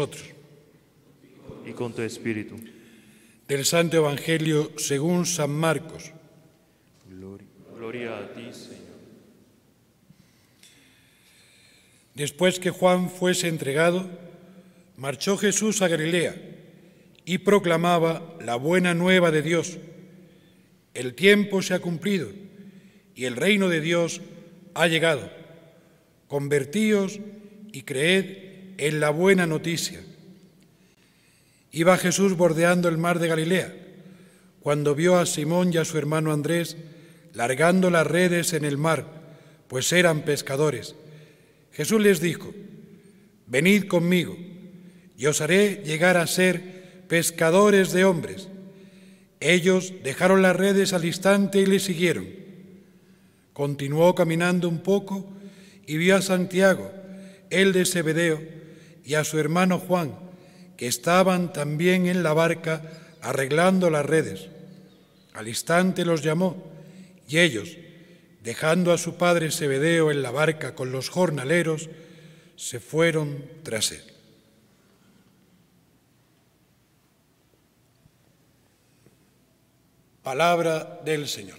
nosotros. y con tu espíritu. Del Santo Evangelio según San Marcos. Gloria, gloria a ti, Señor. Después que Juan fuese entregado, marchó Jesús a Galilea y proclamaba la buena nueva de Dios. El tiempo se ha cumplido y el reino de Dios ha llegado. Convertíos y creed en la buena noticia. Iba Jesús bordeando el mar de Galilea, cuando vio a Simón y a su hermano Andrés largando las redes en el mar, pues eran pescadores. Jesús les dijo, venid conmigo, y os haré llegar a ser pescadores de hombres. Ellos dejaron las redes al instante y le siguieron. Continuó caminando un poco y vio a Santiago, el de Zebedeo, y a su hermano Juan, que estaban también en la barca arreglando las redes. Al instante los llamó y ellos, dejando a su padre Zebedeo en la barca con los jornaleros, se fueron tras él. Palabra del Señor.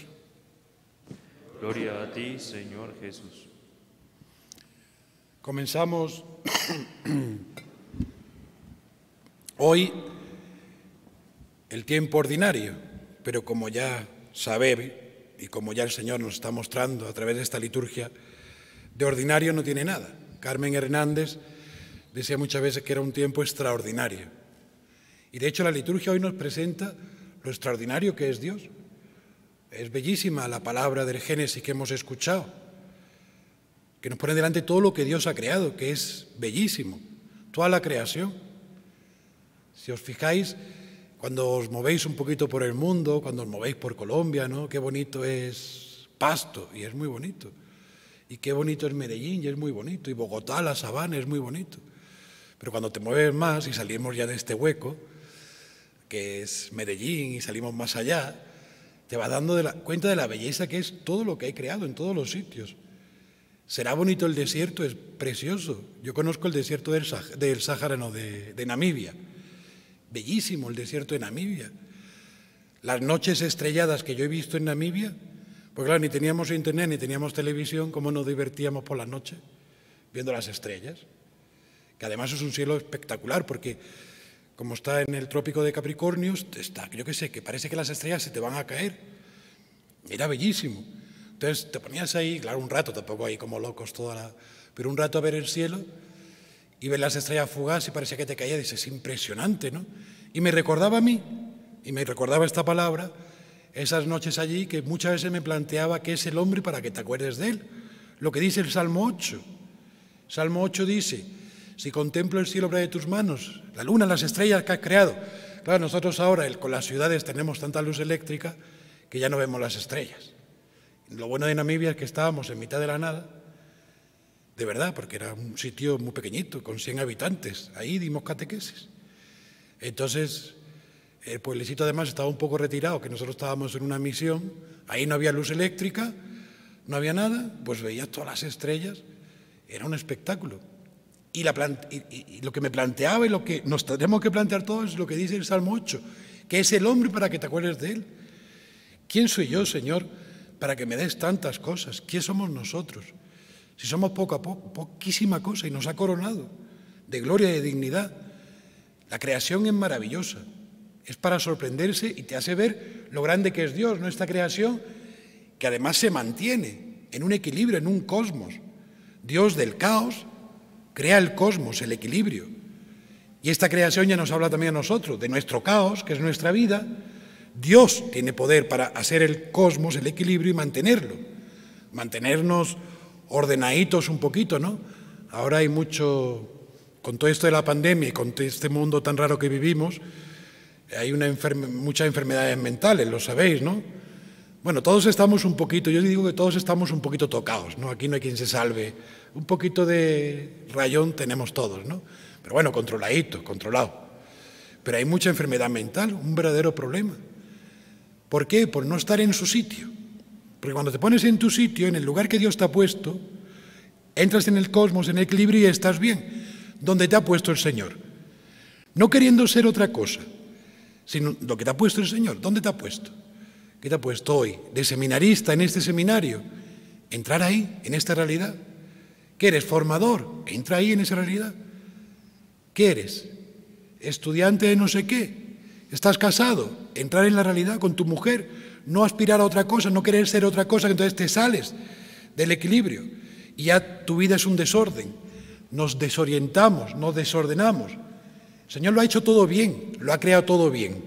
Gloria a ti, Señor Jesús. Comenzamos hoy el tiempo ordinario, pero como ya sabe y como ya el Señor nos está mostrando a través de esta liturgia, de ordinario no tiene nada. Carmen Hernández decía muchas veces que era un tiempo extraordinario. Y de hecho la liturgia hoy nos presenta lo extraordinario que es Dios. Es bellísima la palabra del Génesis que hemos escuchado, que nos pone delante todo lo que Dios ha creado, que es bellísimo, toda la creación. Si os fijáis, cuando os movéis un poquito por el mundo, cuando os movéis por Colombia, ¿no? Qué bonito es Pasto, y es muy bonito. Y qué bonito es Medellín, y es muy bonito. Y Bogotá, la sabana, es muy bonito. Pero cuando te mueves más y salimos ya de este hueco, que es Medellín, y salimos más allá, te vas dando cuenta de la belleza que es todo lo que hay creado en todos los sitios. ¿Será bonito el desierto? Es precioso. Yo conozco el desierto del, Sah Sáhara, no, de, de Namibia. Bellísimo el desierto de Namibia. Las noches estrelladas que yo he visto en Namibia, pues claro, ni teníamos internet ni teníamos televisión, ¿cómo nos divertíamos por las noches? Viendo las estrellas. Que además es un cielo espectacular, porque como está en el trópico de Capricornio, está, yo qué sé, que parece que las estrellas se te van a caer. Era bellísimo. Entonces te ponías ahí, claro, un rato, tampoco ahí como locos toda la... Pero un rato a ver el cielo y ver las estrellas fugaces y parecía que te caía, dices, es impresionante, ¿no? Y me recordaba a mí, y me recordaba esta palabra, esas noches allí que muchas veces me planteaba qué es el hombre para que te acuerdes de él. Lo que dice el Salmo 8. Salmo 8 dice, si contemplo el cielo obra de tus manos, la luna, las estrellas que has creado. Claro, nosotros ahora con las ciudades tenemos tanta luz eléctrica que ya no vemos las estrellas. Lo bueno de Namibia es que estábamos en mitad de la nada, de verdad, porque era un sitio muy pequeñito, con 100 habitantes. Ahí dimos catequesis. Entonces, el pueblecito además estaba un poco retirado, que nosotros estábamos en una misión, ahí no había luz eléctrica, no había nada, pues veías todas las estrellas, era un espectáculo. Y, y, lo que me planteaba y lo que nos tenemos que plantear todos es lo que dice el Salmo 8, que es el hombre para que te acuerdes de él. ¿Quién soy yo, Señor, para que me des tantas cosas? ¿Quién somos nosotros? Si somos poco a poco, poquísima cosa y nos ha coronado de gloria y de dignidad. La creación es maravillosa, es para sorprenderse y te hace ver lo grande que es Dios, nuestra creación, que además se mantiene en un equilibrio, en un cosmos. Dios del caos crea el cosmos, el equilibrio. Y esta creación ya nos habla también a nosotros, de nuestro caos, que es nuestra vida. Dios tiene poder para hacer el cosmos, el equilibrio y mantenerlo. Mantenernos ordenaditos un poquito, ¿no? Ahora hay mucho, con todo esto de la pandemia y con este mundo tan raro que vivimos, hay una muchas enfermedades mentales, lo sabéis, ¿no? Bueno, todos estamos un poquito, yo digo que todos estamos un poquito tocados, ¿no? Aquí no hay quien se salve. Un poquito de rayón tenemos todos, ¿no? Pero bueno, controladito, controlado. Pero hay mucha enfermedad mental, un verdadero problema. ¿Por qué? Por no estar en su sitio. Porque cuando te pones en tu sitio, en el lugar que Dios te ha puesto, entras en el cosmos, en el equilibrio y estás bien, donde te ha puesto el Señor. no queriendo ser otra cosa, sino lo que te ha puesto el Señor. ¿Dónde te ha puesto? ¿Qué te ha puesto hoy? De seminarista en este seminario. Entrar ahí, en esta realidad. ¿Qué eres? Formador. Entra ahí en esa realidad. ¿Qué eres? Estudiante de no sé qué. ¿Estás casado? Entrar en la realidad con tu mujer. No aspirar a otra cosa, no querer ser otra cosa, entonces te sales del equilibrio. Y ya tu vida es un desorden. Nos desorientamos, nos desordenamos. El Señor lo ha hecho todo bien, lo ha creado todo bien.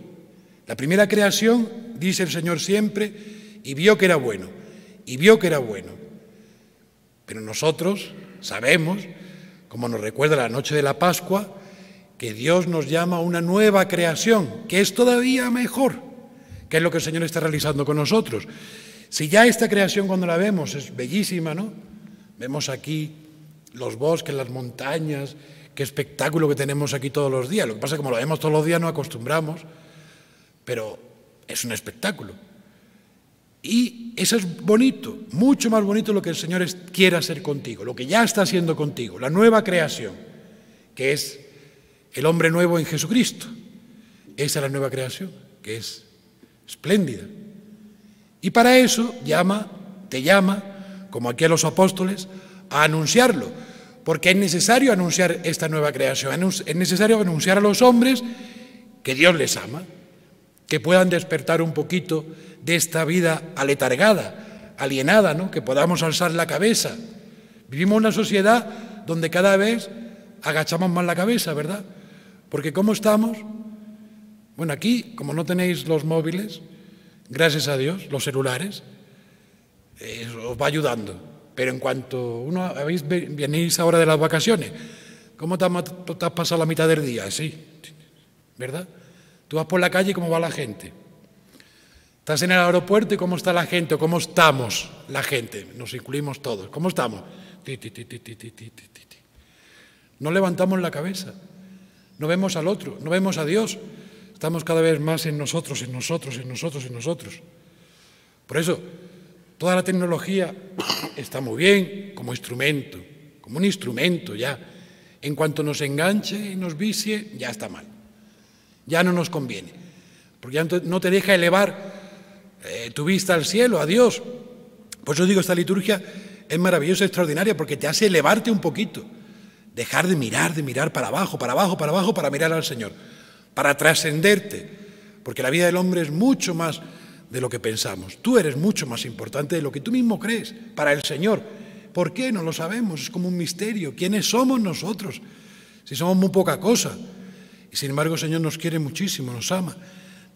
La primera creación, dice el Señor siempre, y vio que era bueno, y vio que era bueno. Pero nosotros sabemos, como nos recuerda la noche de la Pascua, que Dios nos llama a una nueva creación, que es todavía mejor, que es lo que el Señor está realizando con nosotros. Si ya esta creación cuando la vemos es bellísima, ¿no? Vemos aquí los bosques, las montañas, qué espectáculo que tenemos aquí todos los días. Lo que pasa es que como lo vemos todos los días no acostumbramos, pero es un espectáculo. Y eso es bonito, mucho más bonito lo que el Señor quiere hacer contigo, lo que ya está haciendo contigo, la nueva creación, que es el hombre nuevo en Jesucristo. Esa es la nueva creación, que es espléndida. Y para eso llama, te llama, como aquí a los apóstoles, a anunciarlo, porque es necesario anunciar esta nueva creación, es necesario anunciar a los hombres que Dios les ama, que puedan despertar un poquito de esta vida aletargada, alienada, ¿no? que podamos alzar la cabeza. Vivimos en una sociedad donde cada vez agachamos más la cabeza, ¿verdad? Porque ¿cómo estamos? Bueno, aquí, como no tenéis los móviles, gracias a Dios, los celulares, eh, os va ayudando. Pero en cuanto uno, habéis, venís ahora de las vacaciones, ¿cómo te has pasado la mitad del día? Sí, ¿verdad? Tú vas por la calle y cómo va la gente. Estás en el aeropuerto y cómo está la gente cómo estamos la gente. Nos incluimos todos. ¿Cómo estamos? No levantamos la cabeza. No vemos al otro, no vemos a Dios. Estamos cada vez más en nosotros, en nosotros, en nosotros, en nosotros. Por eso, toda la tecnología está muy bien como instrumento, como un instrumento ya. En cuanto nos enganche y nos vicie, ya está mal ya no nos conviene, porque ya no te deja elevar eh, tu vista al cielo, a Dios. Por eso digo, esta liturgia es maravillosa, extraordinaria, porque te hace elevarte un poquito, dejar de mirar, de mirar para abajo, para abajo, para abajo, para mirar al Señor, para trascenderte, porque la vida del hombre es mucho más de lo que pensamos. Tú eres mucho más importante de lo que tú mismo crees para el Señor. ¿Por qué? No lo sabemos, es como un misterio. ¿Quiénes somos nosotros? Si somos muy poca cosa. Y sin embargo el Señor nos quiere muchísimo, nos ama,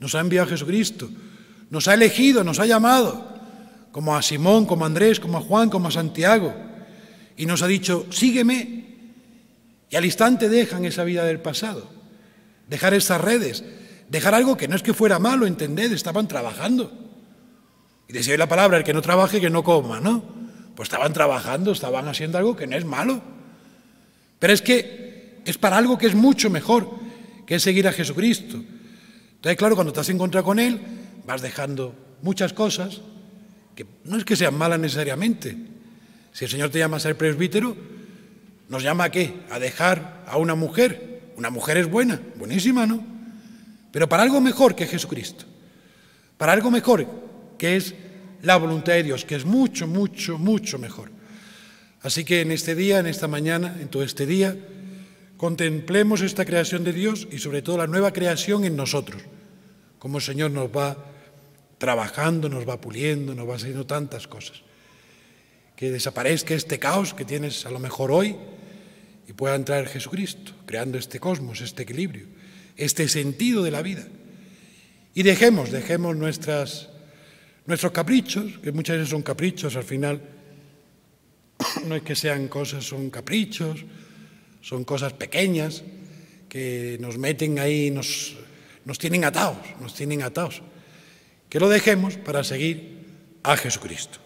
nos ha enviado a Jesucristo, nos ha elegido, nos ha llamado, como a Simón, como a Andrés, como a Juan, como a Santiago, y nos ha dicho, sígueme. Y al instante dejan esa vida del pasado, dejar esas redes, dejar algo que no es que fuera malo, entended, estaban trabajando. Y decía la palabra, el que no trabaje, que no coma, ¿no? Pues estaban trabajando, estaban haciendo algo que no es malo. Pero es que es para algo que es mucho mejor que seguir a Jesucristo. Entonces, claro, cuando estás en contra con Él, vas dejando muchas cosas que no es que sean malas necesariamente. Si el Señor te llama a ser presbítero, ¿nos llama a qué? A dejar a una mujer. Una mujer es buena, buenísima, ¿no? Pero para algo mejor que Jesucristo. Para algo mejor que es la voluntad de Dios, que es mucho, mucho, mucho mejor. Así que en este día, en esta mañana, en todo este día, Contemplemos esta creación de Dios y sobre todo la nueva creación en nosotros, como el Señor nos va trabajando, nos va puliendo, nos va haciendo tantas cosas. Que desaparezca este caos que tienes a lo mejor hoy y pueda entrar Jesucristo, creando este cosmos, este equilibrio, este sentido de la vida. Y dejemos, dejemos nuestras, nuestros caprichos, que muchas veces son caprichos, al final no es que sean cosas, son caprichos, son cosas pequeñas que nos meten ahí, nos, nos tienen atados, nos tienen atados. Que lo dejemos para seguir a Jesucristo.